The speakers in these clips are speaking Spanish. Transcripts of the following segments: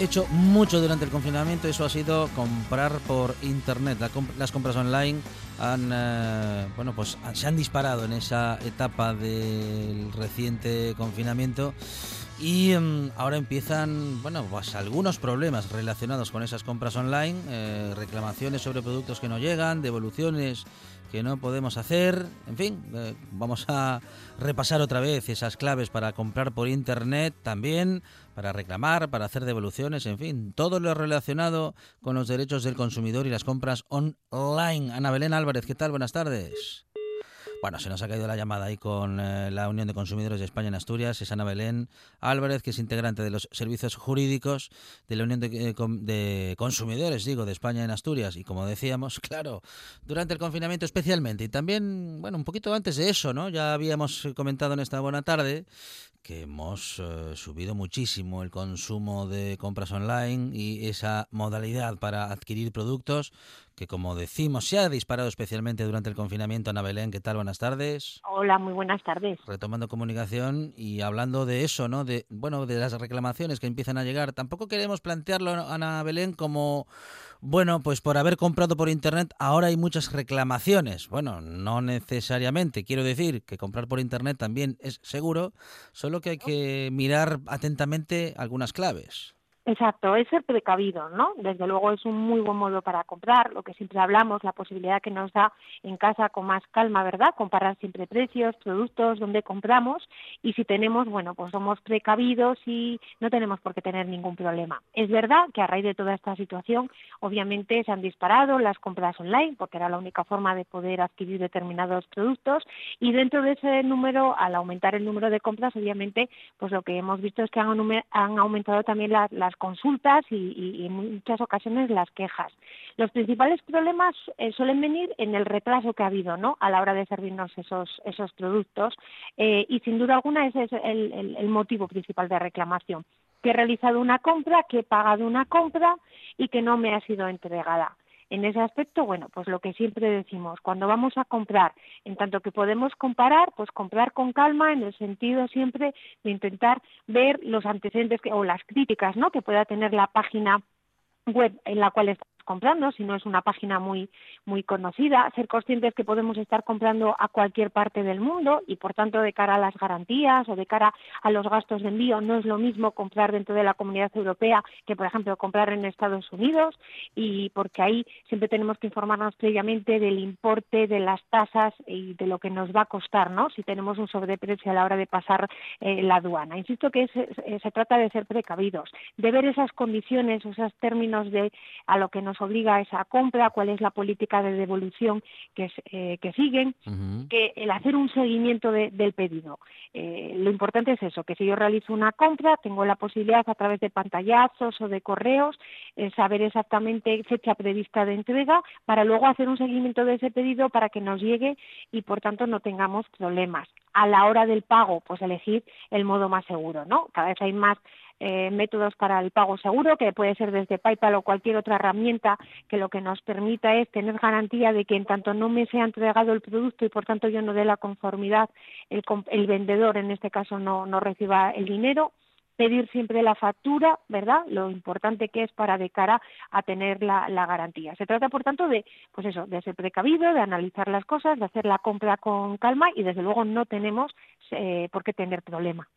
Hecho mucho durante el confinamiento, eso ha sido comprar por internet. las compras online han, eh, bueno, pues se han disparado en esa etapa del reciente confinamiento. Y em, ahora empiezan, bueno, pues algunos problemas relacionados con esas compras online, eh, reclamaciones sobre productos que no llegan, devoluciones que no podemos hacer, en fin, eh, vamos a repasar otra vez esas claves para comprar por internet también, para reclamar, para hacer devoluciones, en fin, todo lo relacionado con los derechos del consumidor y las compras online. Ana Belén Álvarez, ¿qué tal? Buenas tardes. Bueno, se nos ha caído la llamada ahí con eh, la Unión de Consumidores de España en Asturias. Es Ana Belén Álvarez, que es integrante de los servicios jurídicos de la Unión de, eh, de, Consumidores, digo, de España en Asturias. Y como decíamos, claro, durante el confinamiento especialmente. Y también, bueno, un poquito antes de eso, ¿no? Ya habíamos comentado en esta buena tarde que hemos eh, subido muchísimo el consumo de compras online y esa modalidad para adquirir productos que como decimos se ha disparado especialmente durante el confinamiento. Ana Belén, ¿qué tal? Buenas tardes. Hola, muy buenas tardes. Retomando comunicación y hablando de eso, ¿no? De bueno, de las reclamaciones que empiezan a llegar. Tampoco queremos plantearlo, Ana Belén, como bueno, pues por haber comprado por internet ahora hay muchas reclamaciones. Bueno, no necesariamente. Quiero decir que comprar por internet también es seguro, solo que hay que mirar atentamente algunas claves. Exacto, es ser precavido, ¿no? Desde luego es un muy buen modo para comprar, lo que siempre hablamos, la posibilidad que nos da en casa con más calma, ¿verdad? Comparar siempre precios, productos, donde compramos y si tenemos, bueno, pues somos precavidos y no tenemos por qué tener ningún problema. Es verdad que a raíz de toda esta situación, obviamente se han disparado las compras online, porque era la única forma de poder adquirir determinados productos y dentro de ese número, al aumentar el número de compras, obviamente, pues lo que hemos visto es que han, han aumentado también las consultas y, en muchas ocasiones las quejas. Los principales problemas eh, suelen venir en el retraso que ha habido ¿no? a la hora de servirnos esos, esos productos eh, y sin duda alguna ese es el, motivo principal de reclamación que he realizado una compra, que he pagado una compra y que no me ha sido entregada. En ese aspecto, bueno, pues lo que siempre decimos, cuando vamos a comprar, en tanto que podemos comparar, pues comprar con calma en el sentido siempre de intentar ver los antecedentes o las críticas, ¿no? Que pueda tener la página web en la cual estamos comprando, si no es una página muy, muy conocida, ser conscientes que podemos estar comprando a cualquier parte del mundo y por tanto de cara a las garantías o de cara a los gastos de envío no es lo mismo comprar dentro de la comunidad europea que por ejemplo comprar en Estados Unidos y porque ahí siempre tenemos que informarnos previamente del importe de las tasas y de lo que nos va a costar, ¿no? Si tenemos un sobreprecio a la hora de pasar eh, la aduana. Insisto que eh, se trata de ser precavidos, de ver esas condiciones, esos términos de a lo que nos obliga esa compra, cuál es la política de devolución que, eh, que siguen, que el hacer un seguimiento del pedido. lo importante es eso, que si yo realizo una compra, tengo la posibilidad a través de pantallazos o de correos, saber exactamente fecha prevista de entrega para luego hacer un seguimiento de ese pedido para que nos llegue y por tanto no tengamos problemas. A la hora del pago, pues elegir el modo más seguro, ¿no? Cada vez hay más eh, métodos para el pago seguro, que puede ser desde PayPal o cualquier otra herramienta que lo que nos permita es tener garantía de que en tanto no me sea entregado el producto y por tanto yo no dé la conformidad, el, el vendedor en este caso no, no reciba el dinero pedir siempre la factura, ¿verdad? Lo importante que es para de cara a tener la, garantía. Se trata, por tanto, de, pues eso, de ser precavido, de analizar las cosas, de hacer la compra con calma y, desde luego, no tenemos eh, por qué tener problema.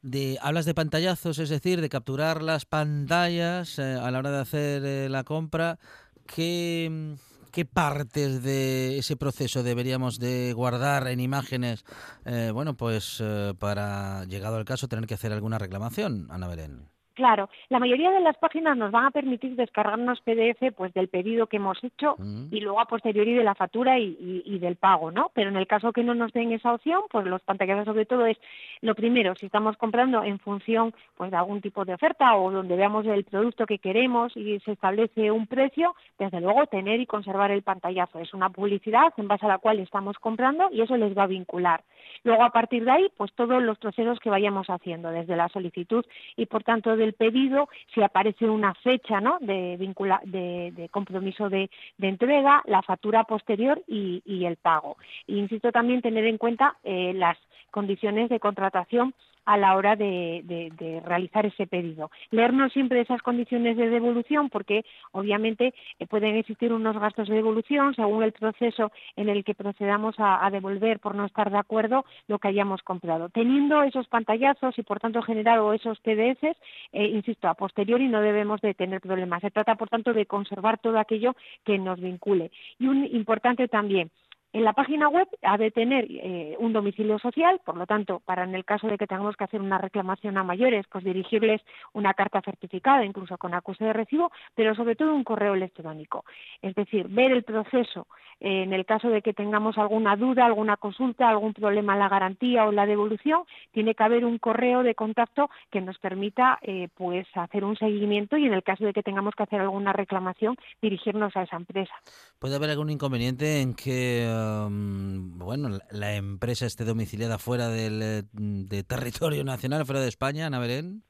De, hablas de pantallazos, es decir, de capturar las pantallas eh, a la hora de hacer eh, la compra. ¿Qué, ¿Qué partes de ese proceso deberíamos de guardar en imágenes? Eh, bueno, pues eh, para, llegado al caso, tener que hacer alguna reclamación, Ana Belén. Claro, la mayoría de las páginas nos van a permitir descargarnos PDF pues del pedido que hemos hecho mm. y luego a posteriori de la factura y, del pago, ¿no? Pero en el caso que no nos den esa opción, pues los pantallazos sobre todo es lo primero, si estamos comprando en función pues de algún tipo de oferta o donde veamos el producto que queremos y se establece un precio, desde luego tener y conservar el pantallazo. Es una publicidad en base a la cual estamos comprando y eso les va a vincular. Luego a partir de ahí, pues todos los procesos que vayamos haciendo, desde la solicitud y por tanto del pedido, si aparece una fecha ¿no? de, vincula, de, compromiso de, entrega, la factura posterior y, el pago. Insisto también tener en cuenta eh, las condiciones de contratación a la hora de, realizar ese pedido. Leernos siempre esas condiciones de devolución porque obviamente eh, pueden existir unos gastos de devolución según el proceso en el que procedamos a, devolver por no estar de acuerdo lo que hayamos comprado. Teniendo esos pantallazos y por tanto generado esos PDFs, eh, insisto, a posteriori no debemos de tener problemas. Se trata por tanto de conservar todo aquello que nos vincule. Y un importante también, en la página web ha de tener eh, un domicilio social, por lo tanto, para en el caso de que tengamos que hacer una reclamación a mayores, pues dirigirles una carta certificada, incluso con acuse de recibo, pero sobre todo un correo electrónico. Es decir, ver el proceso eh, en el caso de que tengamos alguna duda, alguna consulta, algún problema en la garantía o en la devolución, tiene que haber un correo de contacto que nos permita eh, pues hacer un seguimiento y en el caso de que tengamos que hacer alguna reclamación, dirigirnos a esa empresa. ¿Puede haber algún inconveniente en que bueno, la empresa esté domiciliada fuera del eh, territorio nacional, fuera de España, Ana Belén?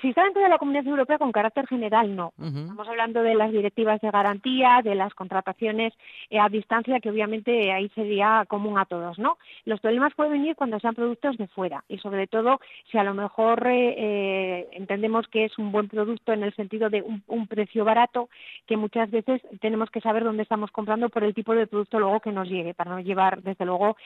Si está dentro de la Comunidad Europea con carácter general, no. Estamos hablando de las directivas de garantía, de las contrataciones eh, a distancia, que obviamente ahí sería común a todos, ¿no? Los problemas pueden venir cuando sean productos de fuera y sobre todo si a lo mejor eh, eh, entendemos que es un buen producto en el sentido de un, precio barato, que muchas veces tenemos que saber dónde estamos comprando por el tipo de producto luego que nos llegue, para no llevar desde luego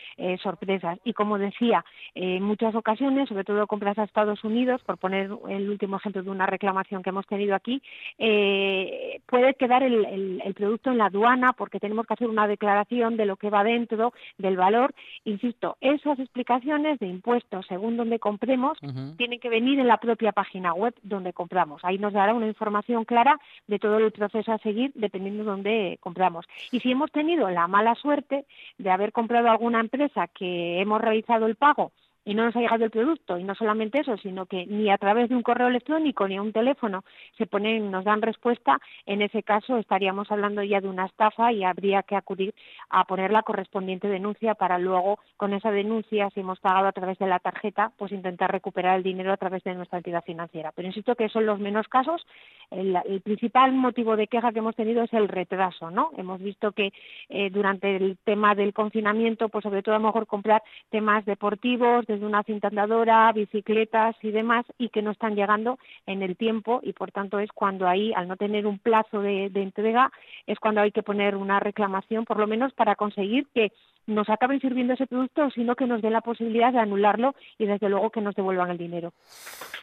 sorpresas. Y como decía, en muchas ocasiones, sobre todo compras a Estados Unidos, por poner el último ejemplo de una reclamación que hemos tenido aquí, eh, puede quedar el, producto en la aduana porque tenemos que hacer una declaración de lo que va dentro, del valor. Insisto, esas explicaciones de impuestos según donde compremos tienen que venir en la propia página web donde compramos. Ahí nos dará una información clara de todo el proceso a seguir dependiendo de dónde compramos. Y si hemos tenido la mala suerte de haber comprado alguna empresa que hemos realizado el pago y no nos ha llegado el producto. Y no solamente eso, sino que ni a través de un correo electrónico ni a un teléfono se ponen, nos dan respuesta, en ese caso estaríamos hablando ya de una estafa y habría que acudir a poner la correspondiente denuncia para luego, con esa denuncia, si hemos pagado a través de la tarjeta, pues intentar recuperar el dinero a través de nuestra entidad financiera. Pero insisto que son los menos casos. El, principal motivo de queja que hemos tenido es el retraso, ¿no? Hemos visto que eh, durante el tema del confinamiento, pues sobre todo a lo mejor comprar temas deportivos, de desde una cinta andadora, bicicletas y demás, y que no están llegando en el tiempo y por tanto es cuando ahí, al no tener un plazo de, entrega, es cuando hay que poner una reclamación, por lo menos para conseguir que nos acaben sirviendo ese producto, sino que nos den la posibilidad de anularlo y desde luego que nos devuelvan el dinero.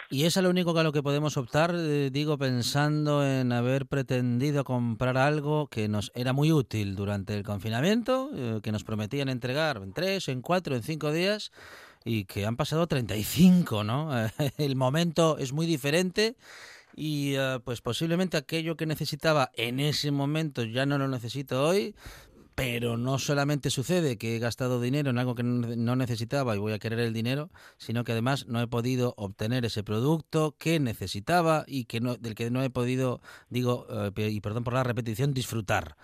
Y es a lo único que a lo que podemos optar, eh, digo, pensando en haber pretendido comprar algo que nos era muy útil durante el confinamiento, eh, que nos prometían entregar en tres, en cuatro, en cinco días y que han pasado 35, ¿no? el momento es muy diferente y eh, pues posiblemente aquello que necesitaba en ese momento ya no lo necesito hoy, pero no solamente sucede que he gastado dinero en algo que no necesitaba y voy a querer el dinero, sino que además no he podido obtener ese producto que necesitaba y que no, del que no he podido, digo, eh, y perdón por la repetición, disfrutar.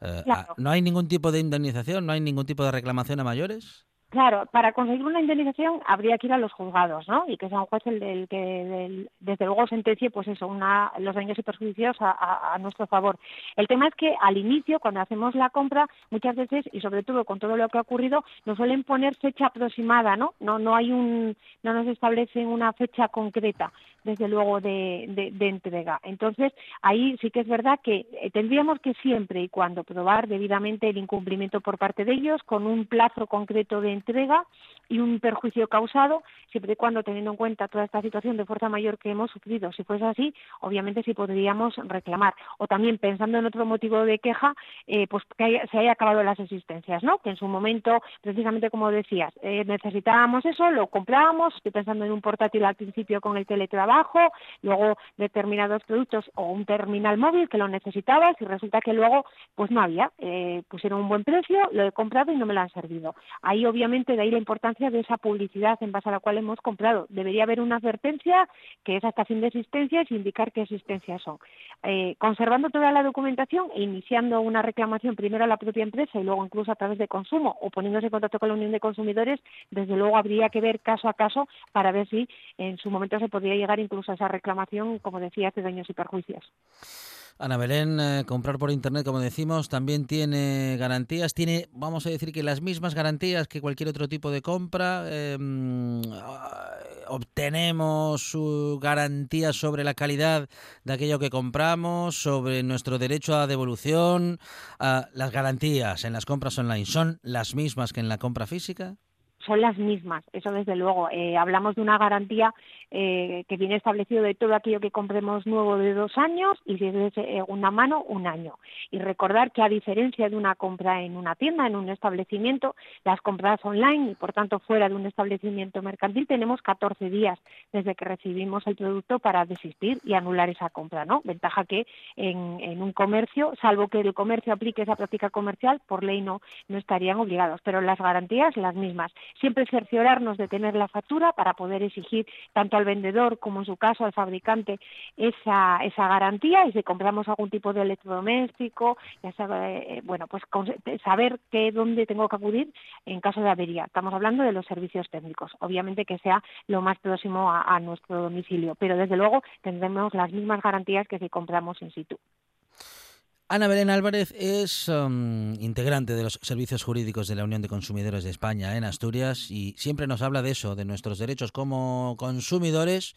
Eh, ah, ¿No hay ningún tipo de indemnización? ¿No hay ningún tipo de reclamación a mayores? Claro, para conseguir una indemnización habría que ir a los juzgados, ¿no? Y que sea un juez el del que, desde luego, sentencie, pues eso, una, los daños y perjuicios a, nuestro favor. El tema es que al inicio, cuando hacemos la compra, muchas veces, y sobre todo con todo lo que ha ocurrido, nos suelen poner fecha aproximada, ¿no? No, no hay un, no nos establecen una fecha concreta, desde luego, de, de entrega. Entonces, ahí sí que es verdad que eh, tendríamos que siempre y cuando probar debidamente el incumplimiento por parte de ellos, con un plazo concreto de entrega y un perjuicio causado, siempre y cuando teniendo en cuenta toda esta situación de fuerza mayor que hemos sufrido. Si fuese así, obviamente sí podríamos reclamar. O también pensando en otro motivo de queja, eh, pues que se haya acabado las existencias, ¿no? Que en su momento, precisamente como decías, eh, necesitábamos eso, lo comprábamos, estoy pensando en un portátil al principio con el teletrabajo, luego determinados productos o un terminal móvil que lo necesitabas y resulta que luego pues no había, eh, pusieron un buen precio, lo he comprado y no me lo han servido. Ahí obviamente de ahí la importancia de esa publicidad en base a la cual hemos comprado. Debería haber una advertencia que es hasta fin de existencia y indicar qué existencias son. Eh, conservando toda la documentación e iniciando una reclamación primero a la propia empresa y luego incluso a través de consumo o poniéndose en contacto con la Unión de Consumidores, desde luego habría que ver caso a caso para ver si en su momento se podría llegar incluso a esa reclamación, como decía, de daños y perjuicios. Ana Belén, eh, comprar por internet, como decimos, también tiene garantías. Tiene, vamos a decir que las mismas garantías que cualquier otro tipo de compra. Em, ah, obtenemos su garantía sobre la calidad de aquello que compramos, sobre nuestro derecho a devolución. Ah, las garantías en las compras online son las mismas que en la compra física son las mismas, eso desde luego. Eh, hablamos de una garantía eh, que viene establecido de todo aquello que compremos nuevo de dos años y si es de segunda mano, un año. Y recordar que a diferencia de una compra en una tienda, en un establecimiento, las compras online y por tanto fuera de un establecimiento mercantil tenemos 14 días desde que recibimos el producto para desistir y anular esa compra, ¿no? Ventaja que en, en un comercio, salvo que el comercio aplique esa práctica comercial, por ley no, no estarían obligados, pero las garantías las mismas siempre cerciorarnos de tener la factura para poder exigir tanto al vendedor como en su caso al fabricante esa, esa garantía y si compramos algún tipo de electrodoméstico, ya sabe, eh, bueno, pues saber qué, dónde tengo que acudir en caso de avería. Estamos hablando de los servicios técnicos, obviamente que sea lo más próximo a, a nuestro domicilio, pero desde luego tendremos las mismas garantías que si compramos in situ. Ana Belén Álvarez es um, integrante de los servicios jurídicos de la Unión de Consumidores de España en Asturias y siempre nos habla de eso, de nuestros derechos como consumidores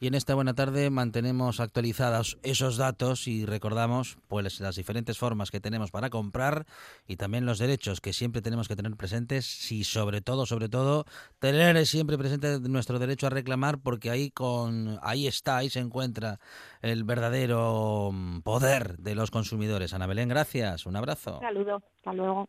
y en esta buena tarde mantenemos actualizados esos datos y recordamos pues las diferentes formas que tenemos para comprar y también los derechos que siempre tenemos que tener presentes y sobre todo sobre todo tener siempre presente nuestro derecho a reclamar porque ahí con ahí está ahí se encuentra el verdadero mm, poder de los consumidores. Ana Belén gracias. Un abrazo. Saludo hasta luego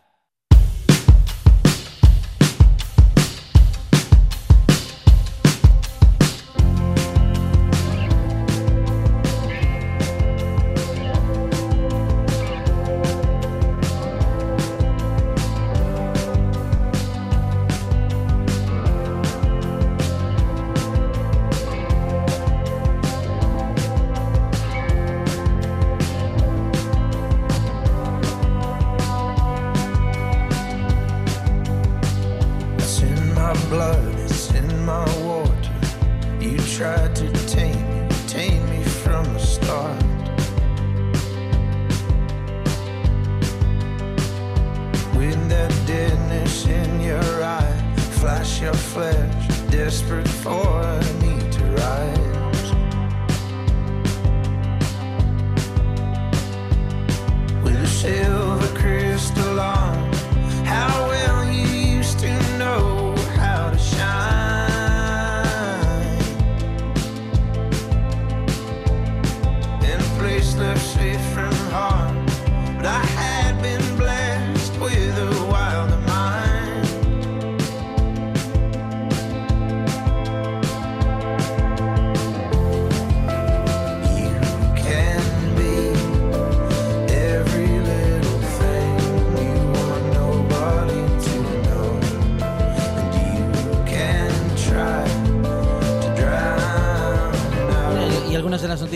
blood in my water. You tried to tame me, tame me from the start. With that deadness in your eye, flash your flesh, desperate for a need to rise. With a silver crystal arm.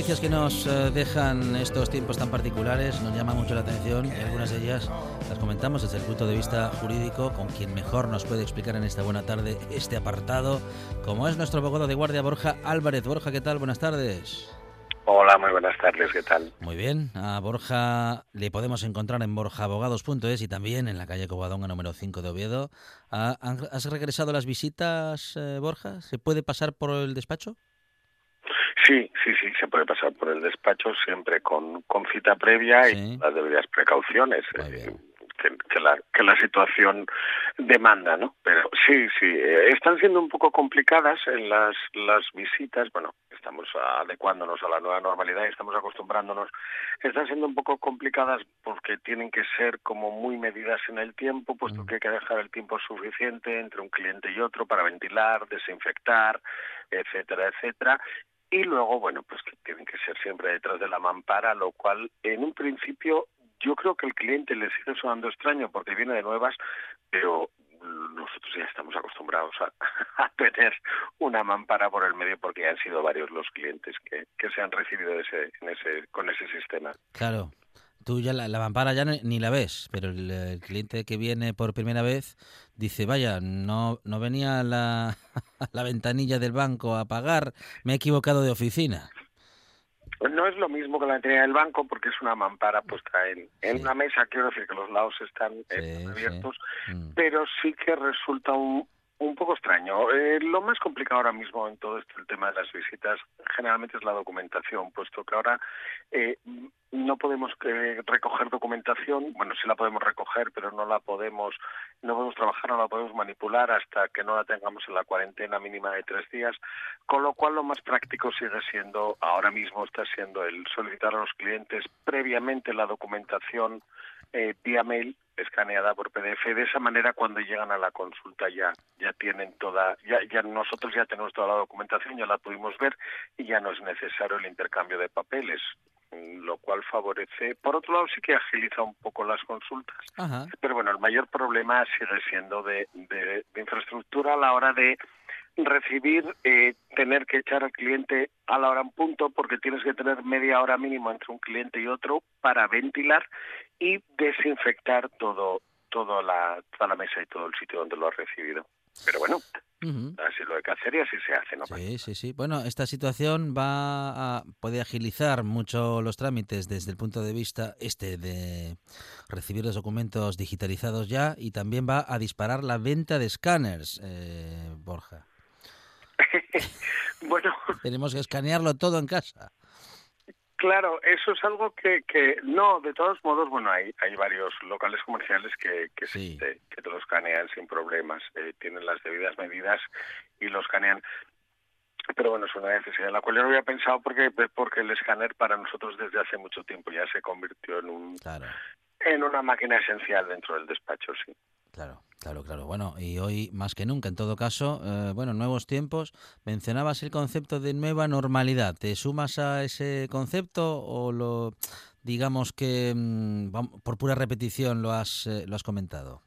Eh, dejan estos tiempos tan particulares nos llama mucho la atención y algunas de ellas las comentamos desde el punto de vista jurídico con quien mejor nos puede explicar en esta buena tarde este apartado, como es nuestro abogado de guardia Borja Álvarez. Borja, ¿qué tal? Buenas tardes. Hola, muy buenas tardes, ¿qué tal? Muy bien, a Borja le podemos encontrar en borjaabogados.es y también en la calle Covadonga número 5 de Oviedo. Ah, ¿Has regresado a las visitas, eh, Borja? ¿Se puede pasar por el despacho? Sí, sí, sí, se puede pasar por el despacho siempre con, con cita previa y las debidas precauciones. Que, la, que la situación demanda, ¿no? Pero sí, sí, eh, están siendo un poco complicadas en las, las visitas, bueno, estamos adecuándonos a la nueva normalidad y estamos acostumbrándonos, están siendo un poco complicadas porque tienen que ser como muy medidas en el tiempo, puesto mm. que hay que dejar el tiempo suficiente entre un cliente y otro para ventilar, desinfectar, etcétera, etcétera, y luego, bueno, pues que tienen que ser siempre detrás de la mampara, lo cual en un principio yo creo que el cliente le sigue sonando extraño porque viene de nuevas, pero nosotros ya estamos acostumbrados a, tener una mampara por el medio porque ya han sido varios los clientes que, que se han recibido ese, en ese, con ese sistema. Claro, tú ya la, mampara ya ni la ves, pero el, cliente que viene por primera vez dice, vaya, no, no venía la, la ventanilla del banco a pagar, me he equivocado de oficina. No es lo mismo que la ventanilla del banco porque es una mampara puesta en, en una mesa, quiero decir que los lados están eh, abiertos, mm. pero sí que resulta un, un poco extraño. Eh, lo más complicado ahora mismo en todo este tema de las visitas generalmente es la documentación, puesto que ahora eh, no podemos eh, recoger documentación, bueno, sí la podemos recoger, pero no la podemos, no podemos trabajar, no la podemos manipular hasta que no la tengamos en la cuarentena mínima de tres días, con lo cual lo más práctico sigue siendo, ahora mismo está siendo el solicitar a los clientes previamente la documentación eh, vía mail escaneada por PDF. De esa manera, cuando llegan a la consulta ya ya tienen toda, ya, ya nosotros ya tenemos toda la documentación, ya la pudimos ver y ya no es necesario el intercambio de papeles lo cual favorece. Por otro lado, sí que agiliza un poco las consultas. Pero bueno, el mayor problema sigue siendo de, de, infraestructura a la hora de recibir, eh, tener que echar al cliente a la hora en punto, porque tienes que tener media hora mínimo entre un cliente y otro para ventilar y desinfectar todo, todo la, toda la mesa y todo el sitio donde lo has recibido. Pero bueno, así lo hay que hacer y así se hace, ¿no? Sí, sí, sí. Bueno, esta situación va a, puede agilizar mucho los trámites desde el punto de vista este de recibir los documentos digitalizados ya y también va a disparar la venta de escáneres, eh, Borja. bueno. Tenemos que escanearlo todo en casa. Claro, eso es algo que, que no, de todos modos, bueno, hay, hay varios locales comerciales que, que, que te lo escanean sin problemas, eh, tienen las debidas medidas y lo escanean. pero bueno, es una necesidad la cual yo no había pensado porque, porque el escáner para nosotros desde hace mucho tiempo ya se convirtió en un en una máquina esencial dentro del despacho, sí. Claro, claro, claro. Bueno, y hoy más que nunca, en todo caso, eh, bueno, nuevos tiempos. Mencionabas el concepto de nueva normalidad. ¿Te sumas a ese concepto o lo, digamos que mm, por pura repetición lo has, eh, lo has comentado?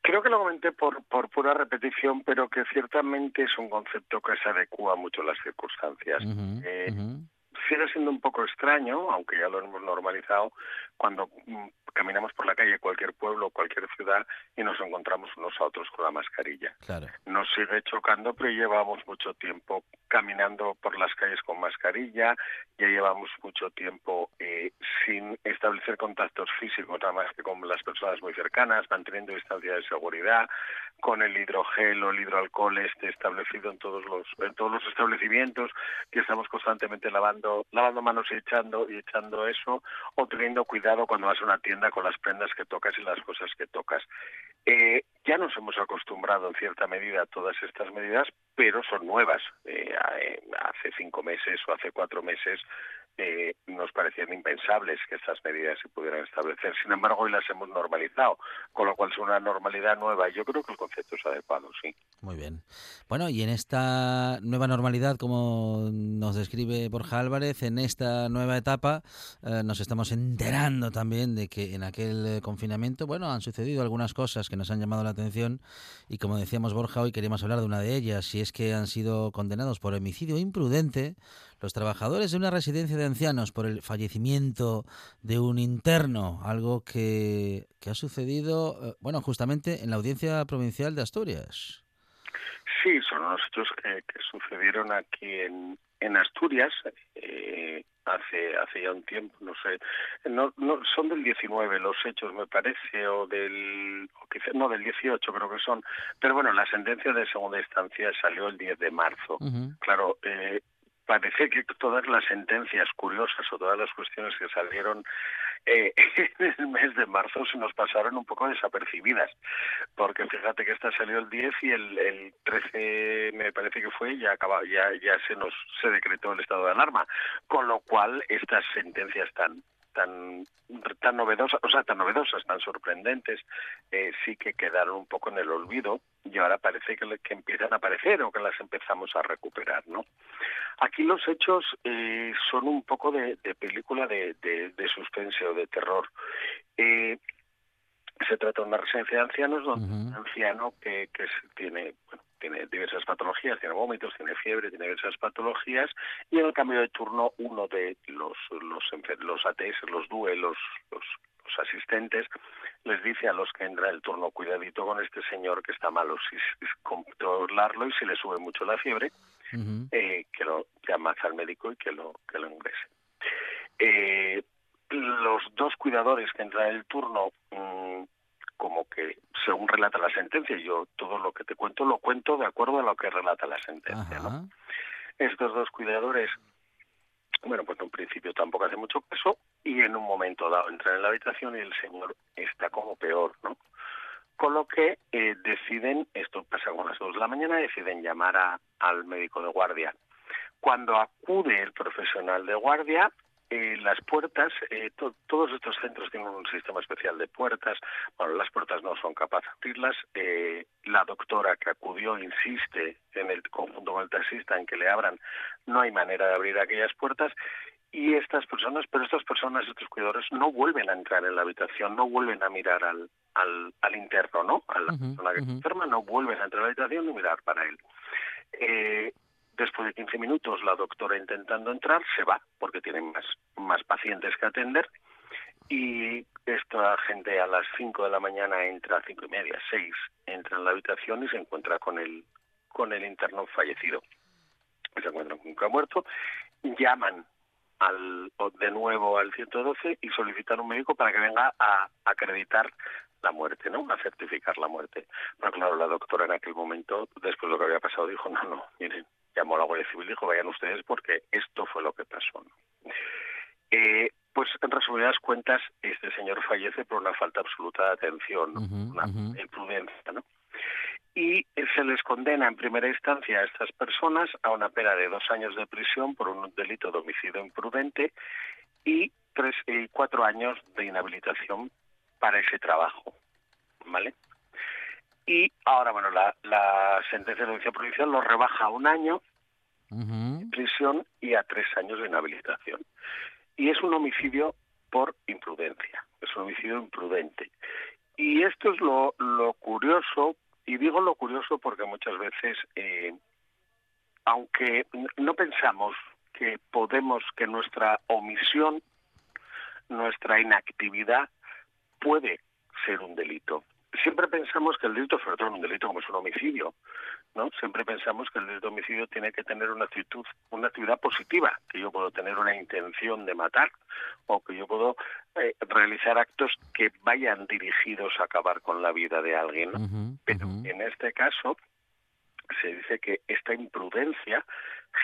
Creo que lo comenté por, por pura repetición, pero que ciertamente es un concepto que se adecua mucho a las circunstancias. Eh, sigue siendo un poco extraño, aunque ya lo hemos normalizado, cuando mm, caminamos por la calle, cualquier pueblo, cualquier ciudad, y nos encontramos unos a otros con la mascarilla. Nos sigue chocando, pero llevamos mucho tiempo caminando por las calles con mascarilla, ya llevamos mucho tiempo eh, sin establecer contactos físicos, nada más que con las personas muy cercanas, manteniendo distancia de seguridad, con el hidrogel o el hidroalcohol establecido en todos los en todos los establecimientos, que estamos constantemente lavando lavando manos y echando y echando eso, o teniendo cuidado cuando vas a una tienda con las prendas que tocas y las cosas que tocas. Eh, ya nos hemos acostumbrado en cierta medida a todas estas medidas, pero son nuevas. Eh, hace cinco meses o hace cuatro meses eh, nos parecían impensables que estas medidas se pudieran establecer. Sin embargo, hoy las hemos normalizado, con lo cual es una normalidad nueva. Yo creo que el concepto es adecuado, sí. Muy bien. Bueno, y en esta nueva normalidad, como nos describe Borja Álvarez, en esta nueva etapa eh, nos estamos enterando también de que en aquel confinamiento, bueno, han sucedido algunas cosas que nos han llamado la atención y como decíamos Borja, hoy queríamos hablar de una de ellas, si es que han sido condenados por homicidio imprudente los trabajadores de una residencia de ancianos por el fallecimiento de un interno, algo que, ha sucedido, eh, bueno, justamente en la audiencia provincial de Asturias. Sí, son los hechos que, sucedieron aquí en, en Asturias eh, hace hace ya un tiempo, no sé, no, no son del 19 los hechos me parece o del no del 18 creo que son, pero bueno la sentencia de segunda instancia salió el 10 de marzo. Claro, eh, parece que todas las sentencias curiosas o todas las cuestiones que salieron eh, en el mes de marzo se nos pasaron un poco desapercibidas, porque fíjate que esta salió el 10 y el, el 13 me parece que fue ya acaba, ya ya se nos se decretó el estado de alarma, con lo cual estas sentencias tan tan tan novedosas, o sea, tan novedosas, tan sorprendentes, eh, sí que quedaron un poco en el olvido y ahora parece que, que empiezan a aparecer o que las empezamos a recuperar, ¿no? Aquí los hechos eh, son un poco de, película de, de, suspense o de terror. Eh, se trata de una residencia de ancianos donde un anciano que, que tiene bueno, tiene diversas patologías, tiene vómitos, tiene fiebre, tiene diversas patologías, y en el cambio de turno uno de los los, los ATS, los DUE, los, los, asistentes, les dice a los que entra el turno, cuidadito con este señor que está malo, si, controlarlo y si le sube mucho la fiebre, eh, que lo llamas al médico y que lo, que lo ingrese. Eh, los dos cuidadores que entran en el turno mm, como que según relata la sentencia, yo todo lo que te cuento lo cuento de acuerdo a lo que relata la sentencia, ¿no? Estos dos cuidadores, bueno, pues en principio tampoco hace mucho caso y en un momento dado entran en la habitación y el señor está como peor, ¿no? Con lo que eh, deciden, esto pasa con las dos de la mañana, deciden llamar a, al médico de guardia. Cuando acude el profesional de guardia, eh, las puertas, eh, todos estos centros tienen un sistema especial de puertas. Bueno, las puertas no son capaces de abrirlas. Eh, la doctora que acudió insiste en el conjunto con el taxista en que le abran. No hay manera de abrir aquellas puertas. Y estas personas, pero estas personas, estos cuidadores, no vuelven a entrar en la habitación, no vuelven a mirar al, al, al interno, ¿no? A la persona que está enferma, no vuelven a entrar a la habitación ni mirar para él. Eh, Después de 15 minutos, la doctora intentando entrar se va porque tiene más, más pacientes que atender y esta gente a las 5 de la mañana entra a 5 y media, 6, entra en la habitación y se encuentra con el, con el interno fallecido. Se encuentran con que ha muerto, llaman al, de nuevo al 112 y solicitan un médico para que venga a acreditar la muerte, ¿no? A certificar la muerte. Pero claro, la doctora en aquel momento, después de lo que había pasado, dijo, no, no, miren, llamó a la Guardia Civil y dijo, vayan ustedes porque esto fue lo que pasó. Eh, pues en resumidas cuentas, este señor fallece por una falta absoluta de atención, una imprudencia, ¿no? y se les condena en primera instancia a estas personas a una pena de dos años de prisión por un delito de homicidio imprudente y tres y cuatro años de inhabilitación para ese trabajo, ¿vale? Y ahora, bueno, la, sentencia de la audiencia provincial lo rebaja a un año de prisión y a tres años de inhabilitación. Y es un homicidio por imprudencia, es un homicidio imprudente. Y esto es lo, lo curioso y digo lo curioso porque muchas veces, eh, aunque no pensamos que podemos, que nuestra omisión, nuestra inactividad puede ser un delito. Siempre pensamos que el delito, sobre todo un delito como es un homicidio, ¿no? Siempre pensamos que el delito de homicidio tiene que tener una actitud, una actividad positiva, que yo puedo tener una intención de matar o que yo puedo eh, realizar actos que vayan dirigidos a acabar con la vida de alguien. Pero en este caso se dice que esta imprudencia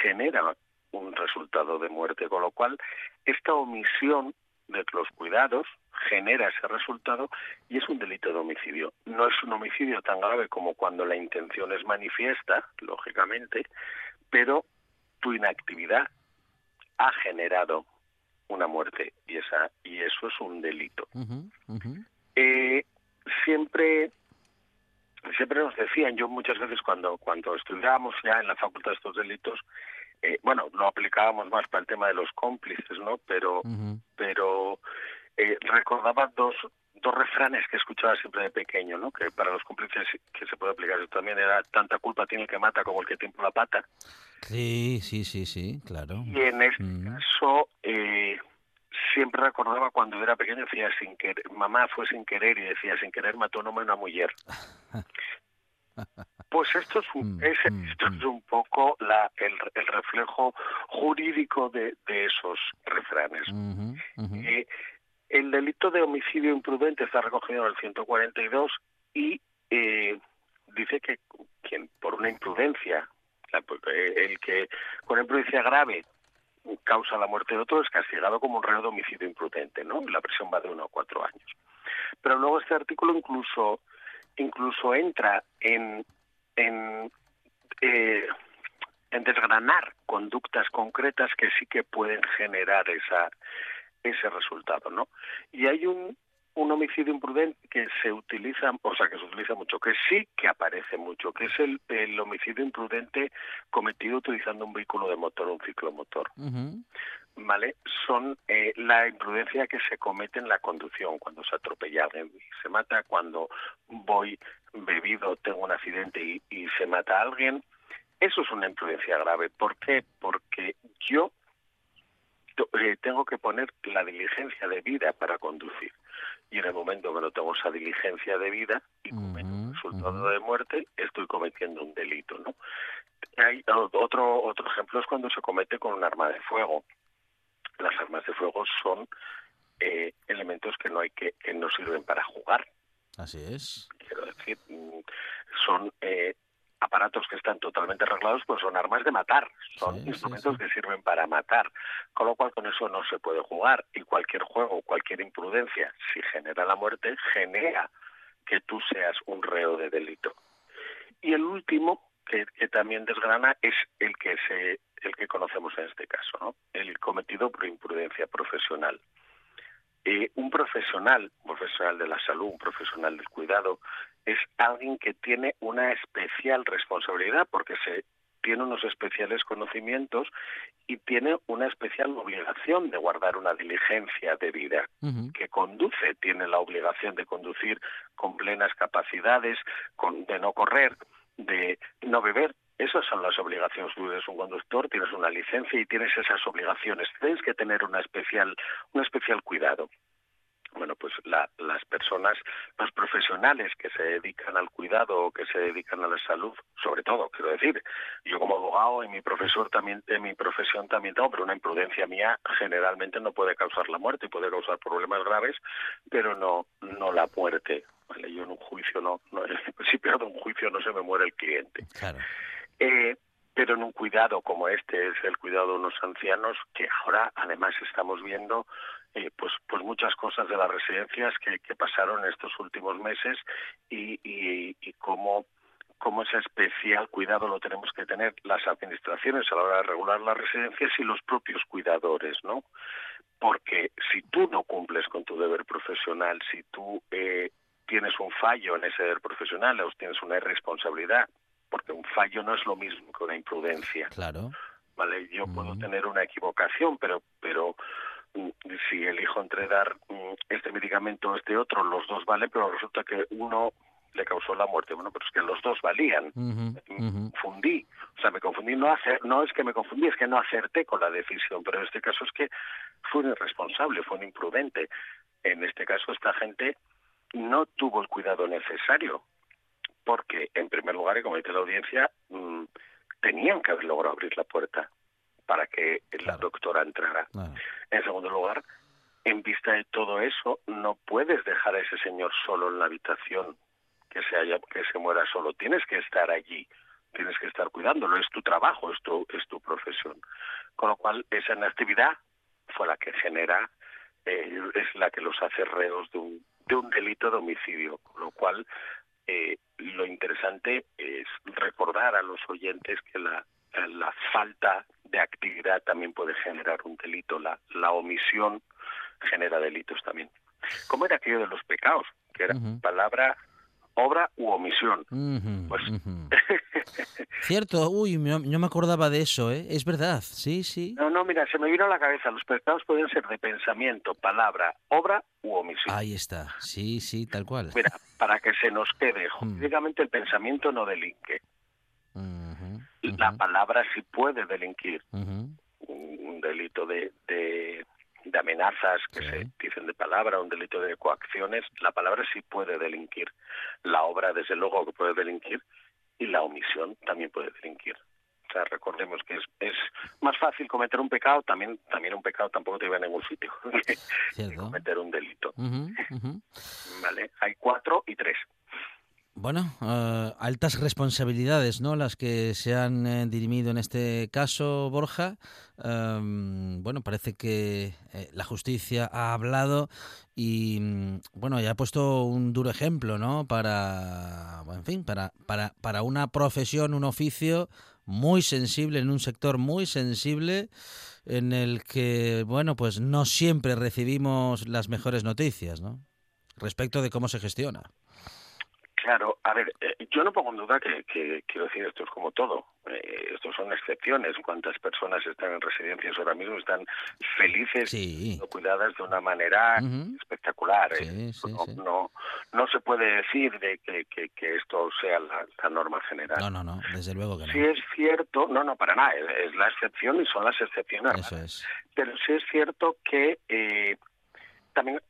genera un resultado de muerte, con lo cual esta omisión de los cuidados genera ese resultado y es un delito de homicidio. No es un homicidio tan grave como cuando la intención es manifiesta, lógicamente, pero tu inactividad ha generado una muerte y esa y eso es un delito. Eh, siempre siempre nos decían, yo muchas veces cuando cuando estudiábamos ya en la facultad de estos delitos, eh, bueno, lo aplicábamos más para el tema de los cómplices, ¿no? Pero pero eh, recordaba dos, dos refranes que escuchaba siempre de pequeño, ¿no? Que para los cómplices que se puede aplicar eso también era tanta culpa tiene el que mata como el que tiene la pata. Sí, sí, sí, sí, claro. Y en este mm. caso eh, siempre recordaba cuando era pequeño decía sin querer, mamá fue sin querer y decía sin querer mató a una mujer. Pues esto es un, mm, es, mm, esto es un poco la, el, el reflejo jurídico de, de esos refranes. Eh, el delito de homicidio imprudente está recogido en el 142 y eh, dice que quien por una imprudencia, eh, el que con imprudencia grave causa la muerte de otro es castigado como un reo de homicidio imprudente, ¿no? La prisión va de uno a cuatro años. Pero luego este artículo incluso incluso entra en en eh, en desgranar conductas concretas que sí que pueden generar esa ese resultado, ¿no? Y hay un, un homicidio imprudente que se utiliza, o sea, que se utiliza mucho, que sí que aparece mucho, que es el, el homicidio imprudente cometido utilizando un vehículo de motor, un ciclomotor. ¿Vale? Son eh, la imprudencia que se comete en la conducción, cuando se atropella alguien y se mata, cuando voy bebido, tengo un accidente y, y se mata a alguien. Eso es una imprudencia grave. ¿Por qué? Porque yo eh, tengo que poner la diligencia de vida para conducir. Y en el momento que no tengo esa diligencia de vida y cometo un resultado de muerte, estoy cometiendo un delito, ¿no? Hay otro otro ejemplo es cuando se comete con un arma de fuego. Las armas de fuego son eh, elementos que no hay que que no sirven para jugar. Así es. Quiero decir, mm, son eh, aparatos que están totalmente arreglados, pues son armas de matar, son instrumentos que sirven para matar, con lo cual con eso no se puede jugar y cualquier juego, cualquier imprudencia, si genera la muerte, genera que tú seas un reo de delito. Y el último que, que también desgrana es el que se el que conocemos en este caso, ¿no? El cometido por imprudencia profesional. Eh, un profesional, un profesional de la salud, un profesional del cuidado, es alguien que tiene una especial responsabilidad porque se tiene unos especiales conocimientos y tiene una especial obligación de guardar una diligencia de vida que conduce, tiene la obligación de conducir con plenas capacidades, con, de no correr, de no beber. Esas son las obligaciones. Tú eres un conductor, tienes una licencia y tienes esas obligaciones. Tienes que tener una especial, un especial cuidado bueno, pues las personas, los profesionales que se dedican al cuidado o que se dedican a la salud, sobre todo, quiero decir, yo como abogado y mi profesor también, en mi profesión también pero una imprudencia mía generalmente no puede causar la muerte y puede causar problemas graves, pero no, no la muerte. ¿Vale? Yo en un juicio no, no si pierdo un juicio no se me muere el cliente. Claro. Eh, pero en un cuidado como este es el cuidado de unos ancianos que ahora además estamos viendo eh, pues pues muchas cosas de las residencias que, que pasaron estos últimos meses y, y, y cómo cómo ese especial cuidado lo tenemos que tener las administraciones a la hora de regular las residencias y los propios cuidadores, ¿no? Porque si tú no cumples con tu deber profesional, si tú eh, tienes un fallo en ese profesional o tienes una irresponsabilidad, porque un fallo no es lo mismo que una imprudencia. Claro. Vale, yo puedo tener una equivocación, pero pero mm, si elijo entre dar mm, este medicamento o este otro, los dos valen, pero resulta que uno le causó la muerte. Bueno, pero es que los dos valían. Confundí. O sea, me confundí. No, hacer, no es que me confundí, es que no acerté con la decisión. Pero en este caso es que fue un irresponsable, fue un imprudente. En este caso, esta gente no tuvo el cuidado necesario. Porque, en primer lugar, y como dice la audiencia, mm, tenían que haber logrado abrir la puerta para que la doctora entrara. En segundo lugar, en vista de todo eso, no puedes dejar a ese señor solo en la habitación que se haya que se muera solo tienes que estar allí tienes que estar cuidándolo es tu trabajo es tu es tu profesión con lo cual esa inactividad fue la que genera eh, es la que los hace reos de un de un delito de homicidio con lo cual eh, lo interesante es recordar a los oyentes que la la falta de actividad también puede generar un delito la la omisión genera delitos también ¿Cómo era aquello de los pecados? Que era palabra, obra u omisión. pues... Cierto, uy, no, me acordaba de eso, ¿eh? Es verdad, sí, sí. No, no, mira, se me vino a la cabeza, los pecados pueden ser de pensamiento, palabra, obra u omisión. Ahí está, sí, sí, tal cual. Mira, para que se nos quede, mm. jurídicamente el pensamiento no delinque. La palabra sí puede delinquir. Un delito de, de de amenazas que se dicen de palabra, un delito de coacciones, la palabra sí puede delinquir. La obra, desde luego, que puede delinquir y la omisión también puede delinquir. O sea, recordemos que es, es más fácil cometer un pecado, también también un pecado tampoco te lleva a ningún sitio, cometer un delito. Vale, hay cuatro y tres. Bueno, eh, altas responsabilidades, ¿no? Las que se han eh, dirimido en este caso, Borja. Em, bueno, parece que eh, la justicia ha hablado y, mm, bueno, ya ha puesto un duro ejemplo, ¿no? Para, en fin, para, para, para una profesión, un oficio muy sensible, en un sector muy sensible, en el que, bueno, pues no siempre recibimos las mejores noticias, ¿no? Respecto de cómo se gestiona. Claro, a ver, eh, yo no pongo en duda que, quiero decir, esto es como todo. Eh, estos son excepciones. ¿Cuántas personas están en residencias ahora mismo? Están felices, y cuidadas de una manera espectacular. ¿eh? no, no, se puede decir de que, que, esto sea la, norma general. No, no, no, desde luego que no. Sí es cierto, no, no, para nada, es, la excepción y son las excepciones. Eso es. Pero sí es cierto que también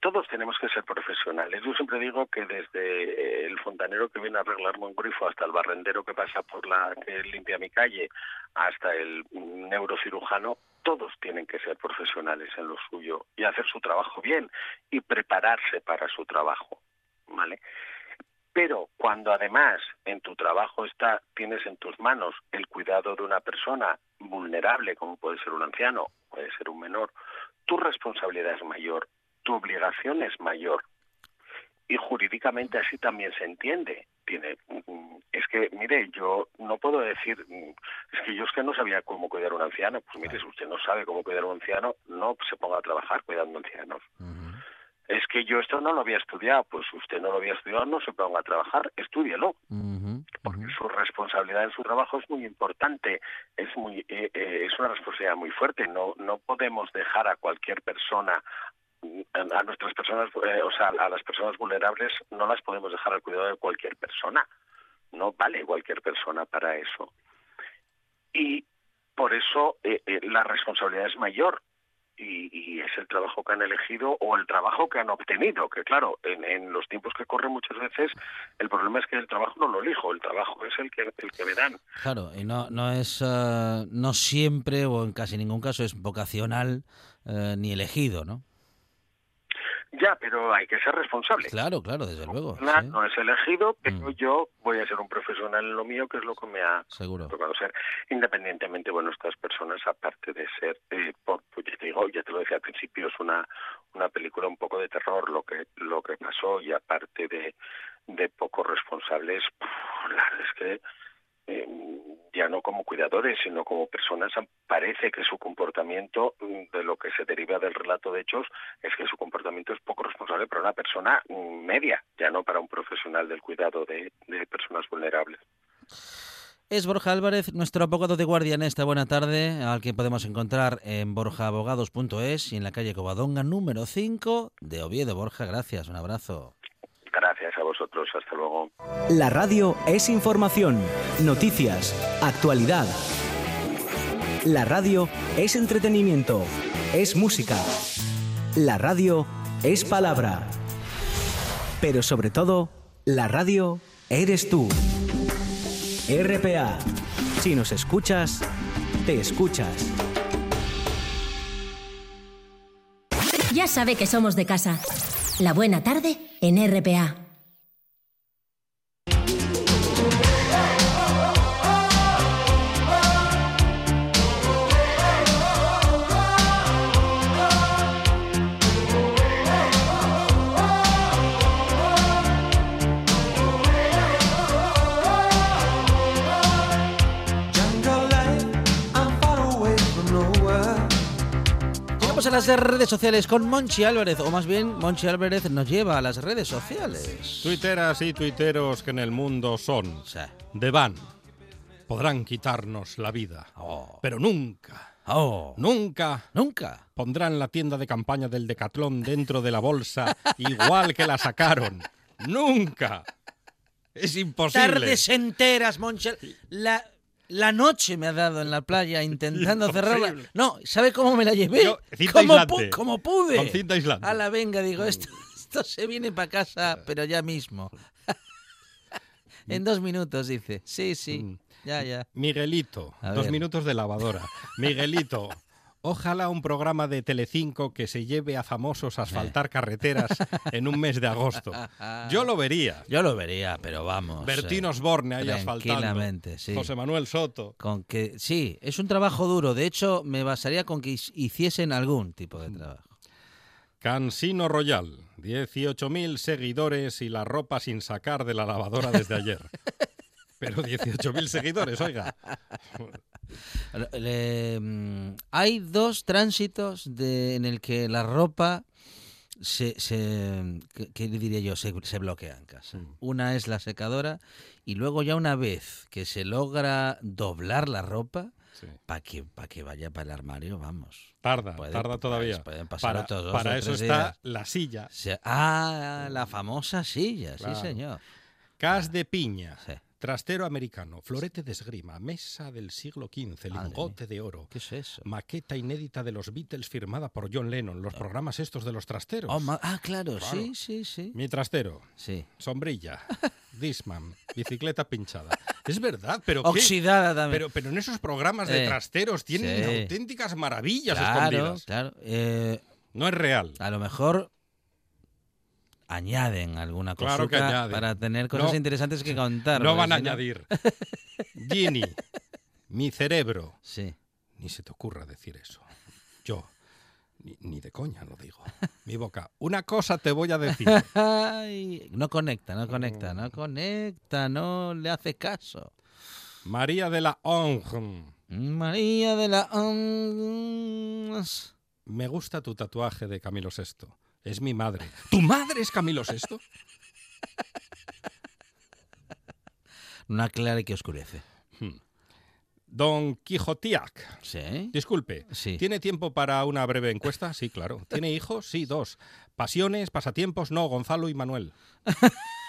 todos tenemos que ser profesionales. Yo siempre digo que desde el fontanero que viene a arreglarme un grifo hasta el barrendero que pasa por la que limpia mi calle, hasta el neurocirujano, todos tienen que ser profesionales en lo suyo y hacer su trabajo bien y prepararse para su trabajo, ¿vale? Pero cuando además en tu trabajo está tienes en tus manos el cuidado de una persona vulnerable, como puede ser un anciano, puede ser un menor, tu responsabilidad es mayor tu obligación es mayor. Y jurídicamente así también se entiende. Tiene, mm, es que, mire, yo no puedo decir, mm, es que yo es que no sabía cómo cuidar a un anciano. Pues mire, si usted no sabe cómo cuidar a un anciano, no se ponga a trabajar cuidando ancianos. Es que yo esto no lo había estudiado, pues usted no lo había estudiado, no se ponga a trabajar, estúdielo. Porque su responsabilidad en su trabajo es muy importante, es muy eh, eh, es una responsabilidad muy fuerte. No no podemos dejar a cualquier persona a nuestras personas, eh, o sea, a las personas vulnerables no las podemos dejar al cuidado de cualquier persona. No vale cualquier persona para eso. Y por eso eh, eh, la responsabilidad es mayor y, es el trabajo que han elegido o el trabajo que han obtenido. Que claro, en, los tiempos que corren muchas veces el problema es que el trabajo no lo elijo, el trabajo es el que el que me dan. Claro, y no no es no siempre o en casi ningún caso es vocacional ni elegido, ¿no? Ya, pero hay que ser responsable. Claro, claro, desde luego. No es elegido, pero mm. yo voy a ser un profesional en lo mío, que es lo que me ha Seguro. tocado ser. Independientemente, bueno, estas personas, aparte de ser, eh, por, pues ya te digo, ya te lo decía al principio, es una, una película un poco de terror lo que, lo que pasó y aparte de, de pocos responsables, la verdad es que eh, ya no como cuidadores, sino como personas, parece que su comportamiento, mm, de lo que se deriva del relato de hechos, es que su comportamiento es poco responsable para una persona mm, media, ya no para un profesional del cuidado de, de personas vulnerables. Es Borja Álvarez, nuestro abogado de guardia en esta buena tarde, al que podemos encontrar en borjaabogados.es y en la calle Covadonga número 5 de Oviedo. Borja, gracias, un abrazo. Gracias a vosotros, hasta luego. La radio es información, noticias, actualidad. La radio es entretenimiento, es música. La radio es palabra. Pero sobre todo, la radio eres tú. RPA. Si nos escuchas, te escuchas. Ya sabe que somos de casa. La buena tarde en RPA. Las redes sociales con Monchi Álvarez, o más bien Monchi Álvarez nos lleva a las redes sociales. Tuiteras y tuiteros que en el mundo son de van. Podrán quitarnos la vida, oh. pero nunca, oh. nunca, nunca pondrán la tienda de campaña del Decatlón dentro de la bolsa igual que la sacaron. Nunca. Es imposible. Tardes enteras, Monchi. La, la noche me ha dado en la playa intentando cerrarla. No, ¿sabe cómo me la llevé? ¿Cómo, pude? Con cinta aislante. A la venga, digo, esto, esto se viene para casa, pero ya mismo. en dos minutos, dice. Sí, sí. Mm. Ya, ya. Miguelito, dos minutos de lavadora. Miguelito, Ojalá un programa de Telecinco que se lleve a famosos a asfaltar carreteras en un mes de agosto. Yo lo vería. Yo lo vería, pero vamos. Bertín eh, Osborne ahí asfaltando. Sí. José Manuel Soto. Con que sí, es un trabajo duro. De hecho, me basaría con que hiciesen algún tipo de trabajo. Cansino Royal, 18.000 seguidores y la ropa sin sacar de la lavadora desde ayer. Pero 18.000 seguidores, oiga. Mm, hay dos tránsitos en el que la ropa se, ¿qué, diría yo? Se, bloquea en casa. Mm. Una es la secadora y luego ya una vez que se logra doblar la ropa, para que, que vaya para el armario, vamos. Tarda, tarda todavía. Pueden pasar para, para eso está la silla. ah, la famosa silla, sí señor. Cas de piña. Trastero americano, florete de esgrima, mesa del siglo XV, lingote de oro. ¿Qué es eso? Maqueta inédita de los Beatles firmada por John Lennon, los programas estos de los trasteros. Oh, ah, claro, sí, sí, sí. Mi trastero. Sí. Sombrilla. Disman. Bicicleta pinchada. Es verdad, pero. Oxidada también. Pero, pero en esos programas de trasteros tienen auténticas maravillas claro, escondidas. Claro, eh, No es real. A lo mejor añaden alguna cosa para tener cosas interesantes que contar. No van a añadir. Ginny, mi cerebro. Sí. Ni se te ocurra decir eso. Yo, ni, de coña lo digo. Mi boca. Una cosa te voy a decir. no conecta, no conecta, no conecta, no le hace caso. María de la Ong. María de la Ong. Me gusta tu tatuaje de Camilo VI. Es mi madre. ¿Tu madre es Camilo VI? Una clara que oscurece. Hmm. Don Quijotiac. Sí. Disculpe. Sí. ¿Tiene tiempo para una breve encuesta? Sí, claro. ¿Tiene hijos? Sí, dos. ¿Pasiones? ¿Pasatiempos? No, Gonzalo y Manuel.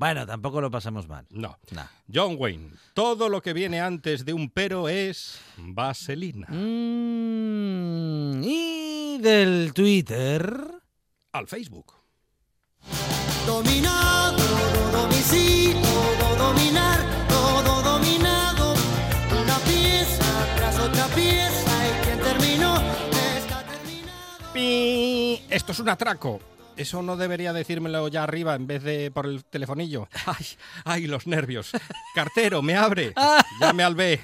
Bueno, tampoco lo pasamos mal. No. John Wayne, todo lo que viene antes de un pero es vaselina. Mm, y del Twitter al Facebook. Dominado, domicilio, todo dominar, todo dominado. Una pieza tras otra pieza y quien terminó está terminado. ¡Pi! Esto es un atraco. Eso no debería decírmelo ya arriba en vez de por el telefonillo. Ay, ay, los nervios. Cartero, me abre. Llame al B.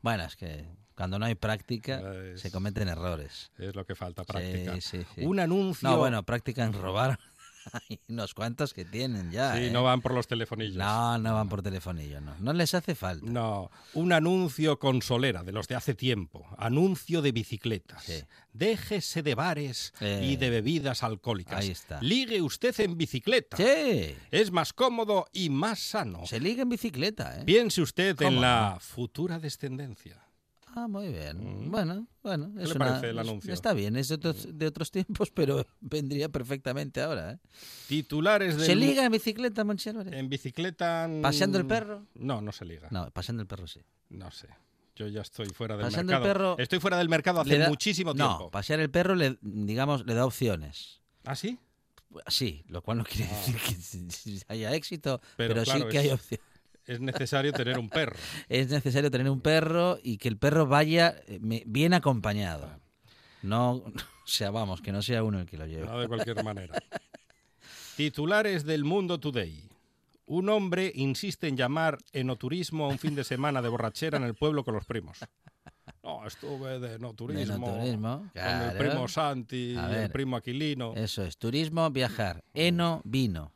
Bueno, es que Cuando no hay práctica, se cometen errores. Es lo que falta, práctica. Un anuncio... No, bueno, práctica en robar. Hay unos cuantos que tienen ya. Sí, ¿eh? no van por los telefonillos. No, no van por telefonillo, no. No les hace falta. No, un anuncio con solera de los de hace tiempo. Anuncio de bicicletas. Déjese de bares y de bebidas alcohólicas. Ahí está. Ligue usted en bicicleta. Sí. Es más cómodo y más sano. Se liga en bicicleta, ¿eh? Piense usted en la futura descendencia. Ah, muy bien. Mm. Bueno, bueno. ¿Qué le parece el anuncio? Está bien, es de otros, tiempos, pero vendría perfectamente ahora. ¿eh? Titulares de. ¿Se liga en bicicleta, Monchi En bicicleta. ¿Paseando el perro? No, no se liga. No, paseando el perro sí. No sé. Yo ya estoy fuera del paseando mercado. El perro estoy fuera del mercado hace muchísimo tiempo. No, pasear el perro, le, digamos, le da opciones. ¿Ah, sí? Sí, lo cual no quiere Ah. decir que haya éxito, pero, sí que hay opciones es necesario tener un perro. es necesario tener un perro y que el perro vaya eh, bien acompañado. No, o sea, vamos, que no sea uno el que lo lleve. No de cualquier manera. Titulares del Mundo Today. Un hombre insiste en llamar enoturismo a un fin de semana de borrachera en el pueblo con los primos. No, estuve de enoturismo, de enoturismo con el primo Santi, el primo Aquilino. Eso es, turismo, viajar. Eno, vino.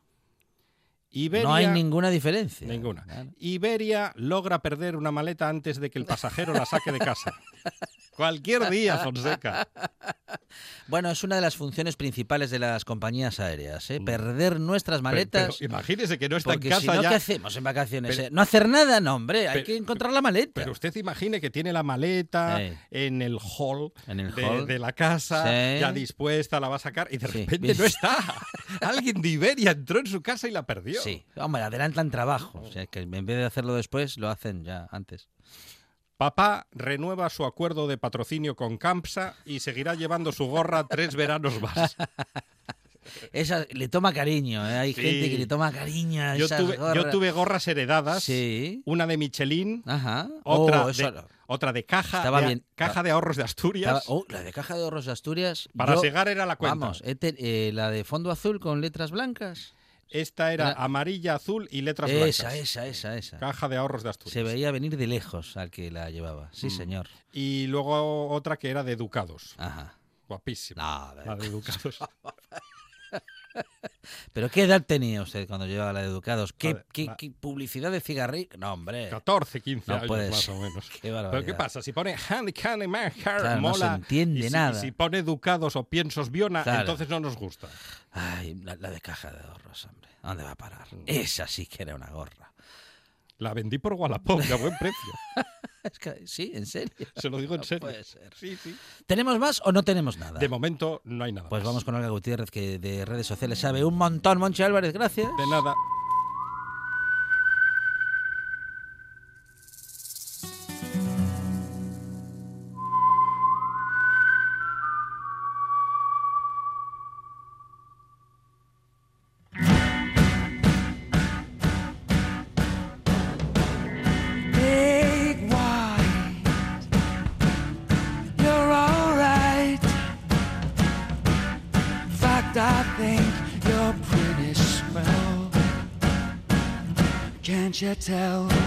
Iberia, no hay ninguna diferencia. Ninguna. Iberia logra perder una maleta antes de que el pasajero la saque de casa. Cualquier día, Fonseca. Bueno, es una de las funciones principales de las compañías aéreas, ¿eh? perder nuestras maletas. Pero, imagínese que no está en casa si no, ya. ¿Qué hacemos en vacaciones? eh? No hacer nada, no, hombre, hay que encontrar la maleta. Pero usted imagine que tiene la maleta sí. en el hall, ¿En el de, hall? de, la casa, sí. ya dispuesta, la va a sacar y de Sí. repente no está. Alguien de Iberia entró en su casa y la perdió. Sí, hombre, adelantan trabajo. O sea, que en vez de hacerlo después, lo hacen ya antes. Papá renueva su acuerdo de patrocinio con Campsa y seguirá llevando su gorra tres veranos más. Esa le toma cariño, ¿eh? hay Sí. gente que le toma cariño a Yo esas tuve, yo gorras. tuve gorras heredadas, Sí. una de Michelin, Ajá. otra, Oh, de, no. otra de caja, Estaba de, bien. caja de ahorros de Asturias. Estaba- oh, la de Caja de Ahorros de Asturias. Para yo- segar era la cuenta. Vamos, eh, la de fondo azul con letras blancas. Esta era amarilla, azul y letras Esa, blancas. esa, esa, esa. Caja de ahorros de Asturias. Se veía venir de lejos al que la llevaba. Sí, Mm. señor. Y luego otra que era de Ducados. Ajá. Guapísima. No, La de Ducados. Pero ¿qué edad tenía usted cuando llevaba la de Educados? ¿Qué, qué- qué publicidad de cigarrillo? No, hombre. 14, 15 No años más o menos. Qué Pero. ¿qué pasa? Si pone Handy Candy Claro, no mola. se entiende y si, nada. y si pone Ducados o Piensos Viona, Claro. entonces no nos gusta. Ay, la, la de Caja de Ahorros, hombre. ¿A dónde va a parar? Mm. Esa sí que era una gorra. La vendí por Wallapop a buen precio. Es que, sí, en serio. Se lo digo en No serio. puede ser. Sí, sí. ¿Tenemos más o no tenemos nada? De momento no hay nada. Pues más. vamos con Olga Gutiérrez, que de redes sociales sabe un montón. Monchi Álvarez, gracias. De nada. Chateau.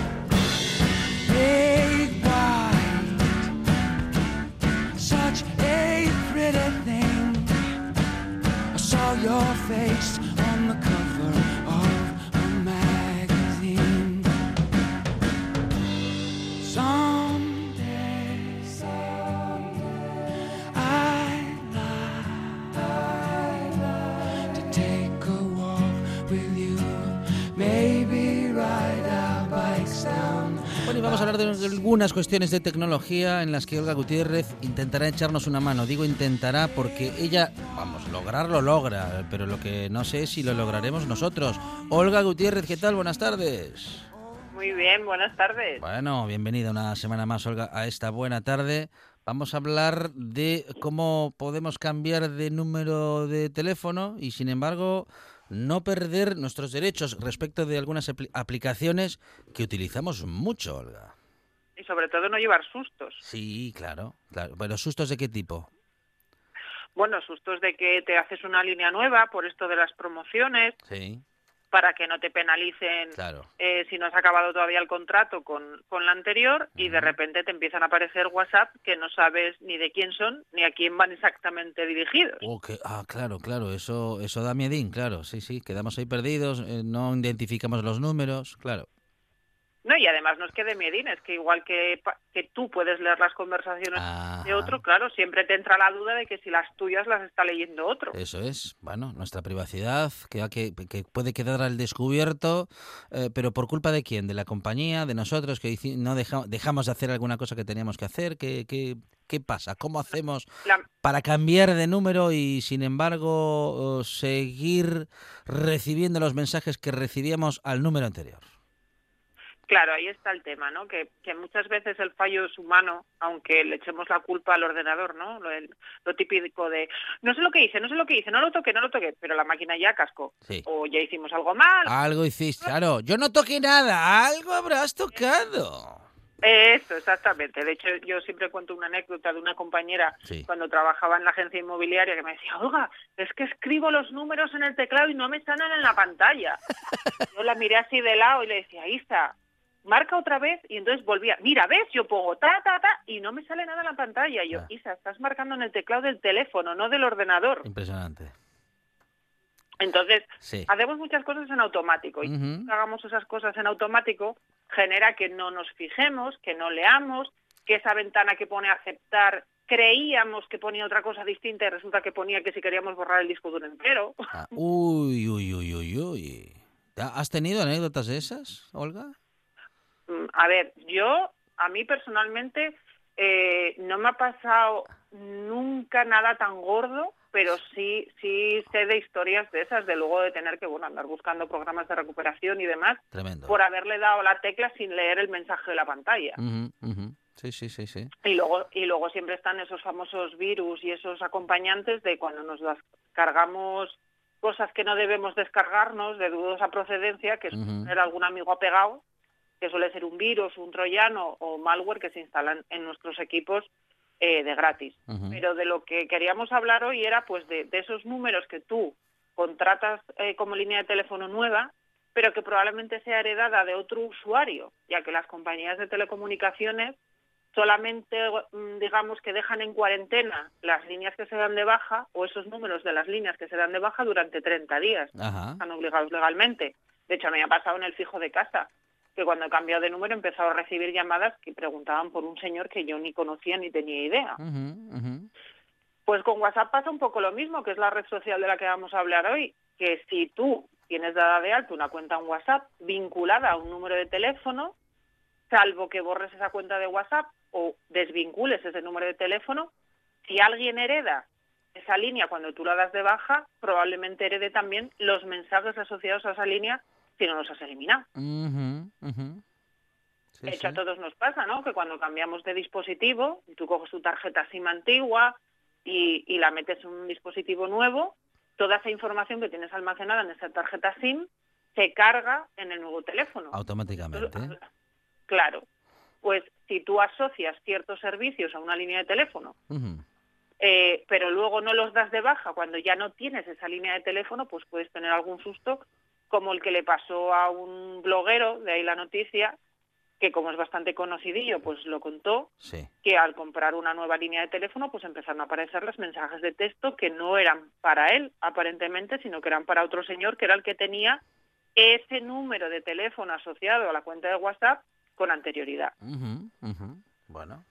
Algunas cuestiones de tecnología en las que Olga Gutiérrez intentará echarnos una mano. Digo intentará porque ella, vamos, lograrlo logra, pero lo que no sé es si lo lograremos nosotros. Olga Gutiérrez, ¿qué tal? Buenas tardes. Muy bien, buenas tardes. Bueno, bienvenida una semana más, Olga, a esta buena tarde. Vamos a hablar de cómo podemos cambiar de número de teléfono y, sin embargo, no perder nuestros derechos respecto de algunas apli- aplicaciones que utilizamos mucho, Olga. Sobre todo no llevar sustos. Sí, claro, claro. Pero sustos de qué tipo? Bueno, sustos de que te haces una línea nueva por esto de las promociones, Sí. para que no te penalicen eh, si no has acabado todavía el contrato con, con la anterior y de repente te empiezan a aparecer WhatsApp que no sabes ni de quién son ni a quién van exactamente dirigidos. Ah, claro, claro, eso, eso da miedín, claro, sí, sí, quedamos ahí perdidos, eh, no identificamos los números, claro. No, y además no es que de Medina, es que igual que, que tú puedes leer las conversaciones de otro, claro, siempre te entra la duda de que si las tuyas las está leyendo otro. Eso es, bueno, nuestra privacidad que, que, que puede quedar al descubierto, eh, pero por culpa de quién, de la compañía, de nosotros, que no dejamos de hacer alguna cosa que teníamos que hacer, ¿qué, qué, qué pasa? ¿Cómo hacemos para cambiar de número y sin embargo seguir recibiendo los mensajes que recibíamos al número anterior? Claro, ahí está el tema, ¿no? Que, que, muchas veces el fallo es humano, aunque le echemos la culpa al ordenador, ¿no? Lo, típico de, no sé lo que hice, no sé lo que hice, no lo toqué, no lo toqué, pero la máquina ya cascó. O ya hicimos algo mal. Algo hiciste, claro. Yo no toqué nada, algo habrás tocado. Eso, exactamente. De hecho, yo siempre cuento una anécdota de una compañera cuando trabajaba en la agencia inmobiliaria que me decía, oiga, es que escribo los números en el teclado y no me salen en la pantalla. yo la miré así de lado y le decía, Isa, marca otra vez y entonces volvía, mira, ves, yo pongo ta, ta, ta y no me sale nada en la pantalla. Y yo, Isa, estás marcando en el teclado del teléfono, no del ordenador. Impresionante. Entonces, hacemos muchas cosas en automático y uh hagamos esas cosas en automático genera que no nos fijemos, que no leamos, que esa ventana que pone aceptar creíamos que ponía otra cosa distinta y resulta que ponía que si queríamos borrar el disco duro entero. Ah, uy, uy, uy, uy, uy. ¿Has tenido anécdotas de esas, Olga? Mm, a ver, yo, a mí personalmente, eh, no me ha pasado nunca nada tan gordo, pero sí, sí sé de historias de esas, de luego de tener que bueno andar buscando programas de recuperación y demás, por haberle dado la tecla sin leer el mensaje de la pantalla. Sí, sí, sí, sí. Y luego, y luego siempre están esos famosos virus y esos acompañantes de cuando nos descargamos cosas que no debemos descargarnos de dudosa procedencia, que es tener algún amigo apegado que suele ser un virus, un troyano o malware que se instalan en nuestros equipos eh, de gratis. Pero de lo que queríamos hablar hoy era pues de, esos números que tú contratas eh, como línea de teléfono nueva, pero que probablemente sea heredada de otro usuario, ya que las compañías de telecomunicaciones solamente, mm, digamos, que dejan en cuarentena las líneas que se dan de baja o esos números de las líneas que se dan de baja durante 30 días. Están obligados legalmente. De hecho, me ha pasado en el fijo de casa que cuando he cambiado de número he empezado a recibir llamadas que preguntaban por un señor que yo ni conocía ni tenía idea. Pues con WhatsApp pasa un poco lo mismo, que es la red social de la que vamos a hablar hoy, que si tú tienes dada de alto una cuenta en WhatsApp vinculada a un número de teléfono, salvo que borres esa cuenta de WhatsApp o desvincules ese número de teléfono, si alguien hereda esa línea cuando tú la das de baja, probablemente herede también los mensajes asociados a esa línea si no los has eliminado. de hecho, a todos nos pasa, ¿no? Que cuando cambiamos de dispositivo, tú coges tu tarjeta SIM antigua y, y la metes en un dispositivo nuevo, toda esa información que tienes almacenada en esa tarjeta SIM se carga en el nuevo teléfono. Automáticamente. claro. Pues si tú asocias ciertos servicios a una línea de teléfono, eh, pero luego no los das de baja cuando ya no tienes esa línea de teléfono, pues puedes tener algún susto como el que le pasó a un bloguero, de ahí la noticia, que como es bastante conocidillo, pues lo contó, que al comprar una nueva línea de teléfono, pues empezaron a aparecer los mensajes de texto que no eran para él, aparentemente, sino que eran para otro señor, que era el que tenía ese número de teléfono asociado a la cuenta de WhatsApp con anterioridad.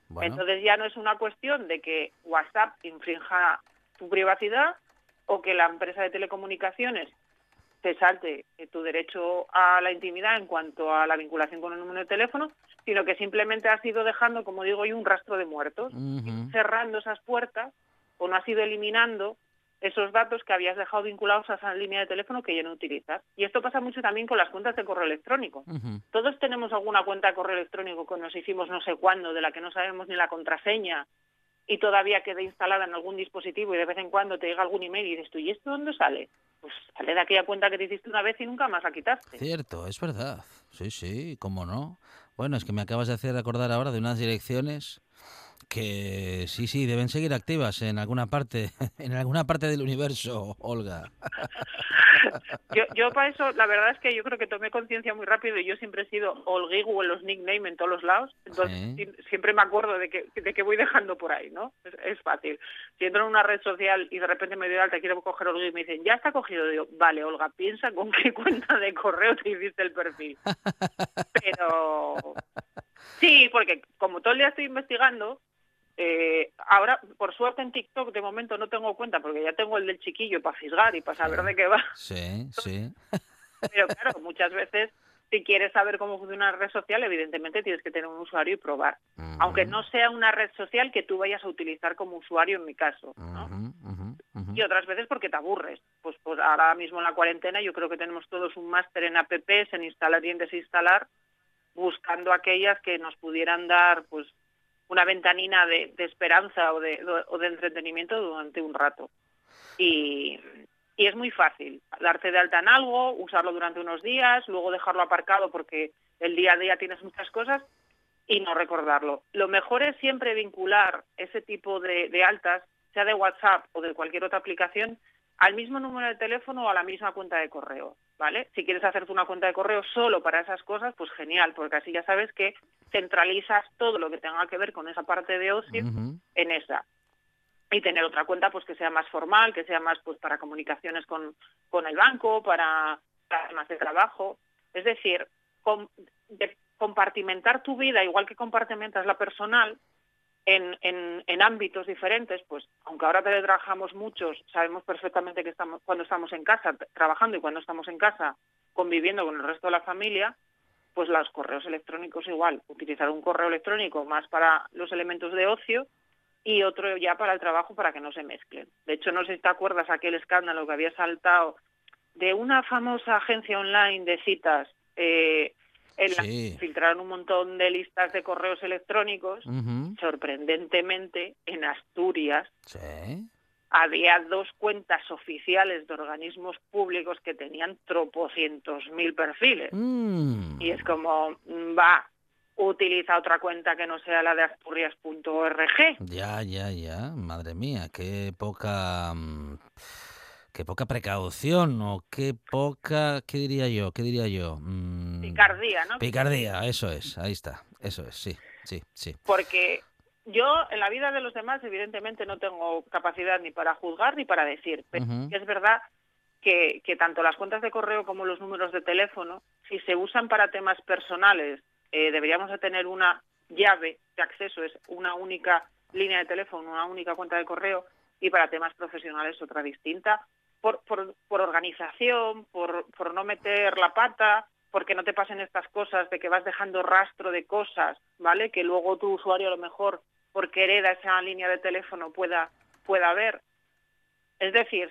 Bueno, Entonces ya no es una cuestión de que WhatsApp infrinja tu privacidad o que la empresa de telecomunicaciones te salte tu derecho a la intimidad en cuanto a la vinculación con el número de teléfono, sino que simplemente has ido dejando, como digo yo, un rastro de muertos, cerrando esas puertas o no has ido eliminando esos datos que habías dejado vinculados a esa línea de teléfono que ya no utilizas. Y esto pasa mucho también con las cuentas de correo electrónico. Todos tenemos alguna cuenta de correo electrónico que nos hicimos no sé cuándo, de la que no sabemos ni la contraseña, y todavía queda instalada en algún dispositivo y de vez en cuando te llega algún email y dices tú, ¿y esto dónde sale? Pues sale de aquella cuenta que te hiciste una vez y nunca más la quitaste. Cierto, es verdad. Sí, sí, cómo no. Bueno, es que me acabas de hacer acordar ahora de unas direcciones Que sí, sí, deben seguir activas en alguna parte, en alguna parte del universo, Olga. yo, yo para eso, la verdad es que yo creo que tomé conciencia muy rápido y yo siempre he sido Olguigu en los nicknames en todos los lados, entonces siempre me acuerdo de que, de que voy dejando por ahí, ¿no? Es, fácil. Si entro en una red social y de repente me doy alta, quiero coger Olga y me dicen, ya está cogido, digo, vale, Olga, piensa con qué cuenta de correo te hiciste el perfil. Pero sí, porque como todo el día estoy investigando, eh, ahora, por suerte en TikTok de momento no tengo cuenta porque ya tengo el del chiquillo para fisgar y para saber de qué va. Sí, sí. Pero claro, muchas veces si quieres saber cómo funciona una red social, evidentemente tienes que tener un usuario y probar. Aunque no sea una red social que tú vayas a utilizar como usuario en mi caso. Y otras veces porque te aburres. Pues, pues ahora mismo en la cuarentena yo creo que tenemos todos un máster en apps, en instalar y en desinstalar, buscando aquellas que nos pudieran dar pues una ventanina de, esperanza o de, entretenimiento durante un rato. Y, es muy fácil darte de alta en algo, usarlo durante unos días, luego dejarlo aparcado porque el día a día tienes muchas cosas y no recordarlo. Lo mejor es siempre vincular ese tipo de altas, sea de WhatsApp o de cualquier otra aplicación, al mismo número de teléfono o a la misma cuenta de correo, ¿vale? Si quieres hacerte una cuenta de correo solo para esas cosas, pues genial, porque así ya sabes que centralizas todo lo que tenga que ver con esa parte de ocio en esa. Y tener otra cuenta pues que sea más formal, que sea más pues para comunicaciones con, con el banco, para, temas de trabajo. Es decir, compartimentar tu vida igual que compartimentas la personal, en, en, ámbitos diferentes, pues aunque ahora trabajamos muchos, sabemos perfectamente que estamos cuando estamos en casa trabajando y cuando estamos en casa conviviendo con el resto de la familia, pues los correos electrónicos igual, utilizar un correo electrónico más para los elementos de ocio y otro ya para el trabajo para que no se mezclen. De hecho, no sé si te acuerdas aquel escándalo que había saltado de una famosa agencia online de citas eh, en filtraron un montón de listas de correos electrónicos. Sorprendentemente, en Asturias había dos cuentas oficiales de organismos públicos que tenían tropocientos mil perfiles. Mm. Y es como, mm, va, utiliza otra cuenta que no sea la de asturias.org. Ya, ya, ya. Madre mía, qué poca... Qué poca precaución o qué poca, ¿qué diría yo? ¿Qué diría yo? Mm, picardía, ¿no? Picardía, eso es, ahí está, eso es, sí, sí, sí. Porque yo en la vida de los demás evidentemente no tengo capacidad ni para juzgar ni para decir, pero es verdad que, que tanto las cuentas de correo como los números de teléfono, si se usan para temas personales, eh, deberíamos de tener una llave de acceso, es una única línea de teléfono, una única cuenta de correo, y para temas profesionales otra distinta, por, organización, por, no meter la pata, porque no te pasen estas cosas de que vas dejando rastro de cosas, ¿vale? Que luego tu usuario a lo mejor, porque hereda esa línea de teléfono, pueda, pueda ver. Es decir,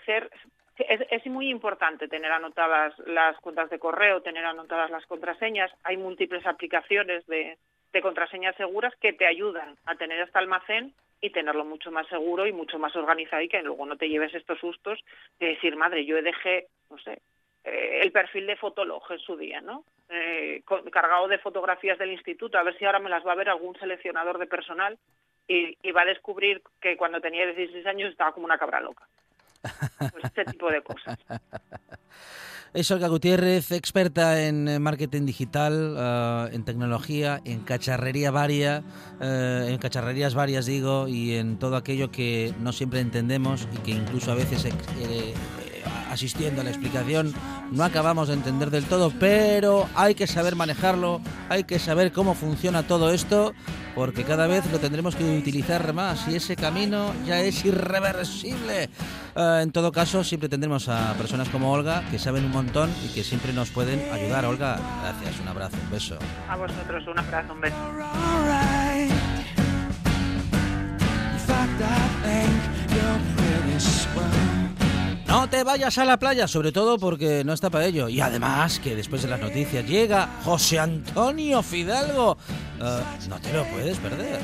es, muy importante tener anotadas las cuentas de correo, tener anotadas las contraseñas. Hay múltiples aplicaciones de, de contraseñas seguras que te ayudan a tener este almacén y tenerlo mucho más seguro y mucho más organizado y que luego no te lleves estos sustos de decir, madre, yo dejé, no sé, eh, el perfil de Fotolog en su día, ¿no? Eh, cargado de fotografías del instituto, a ver si ahora me las va a ver algún seleccionador de personal y, y va a descubrir que cuando tenía 16 años estaba como una cabra loca. Pues este tipo de cosas. Es Olga Gutiérrez, experta en eh, marketing digital, eh, en tecnología, en cacharrería varia, eh, en cacharrerías varias digo, y en todo aquello que no siempre entendemos y que incluso a veces asistiendo a la explicación no acabamos de entender del todo, pero hay que saber manejarlo, hay que saber cómo funciona todo esto, porque cada vez lo tendremos que utilizar más y ese camino ya es irreversible. Eh, en todo caso, siempre tendremos a personas como Olga que saben un montón y que siempre nos pueden ayudar. Olga, gracias, un abrazo, un beso. A vosotros, un abrazo, un beso. No te vayas a la playa, sobre todo porque no está para ello. Y además que después de las noticias llega José Antonio Fidalgo. Eh, no te lo puedes perder.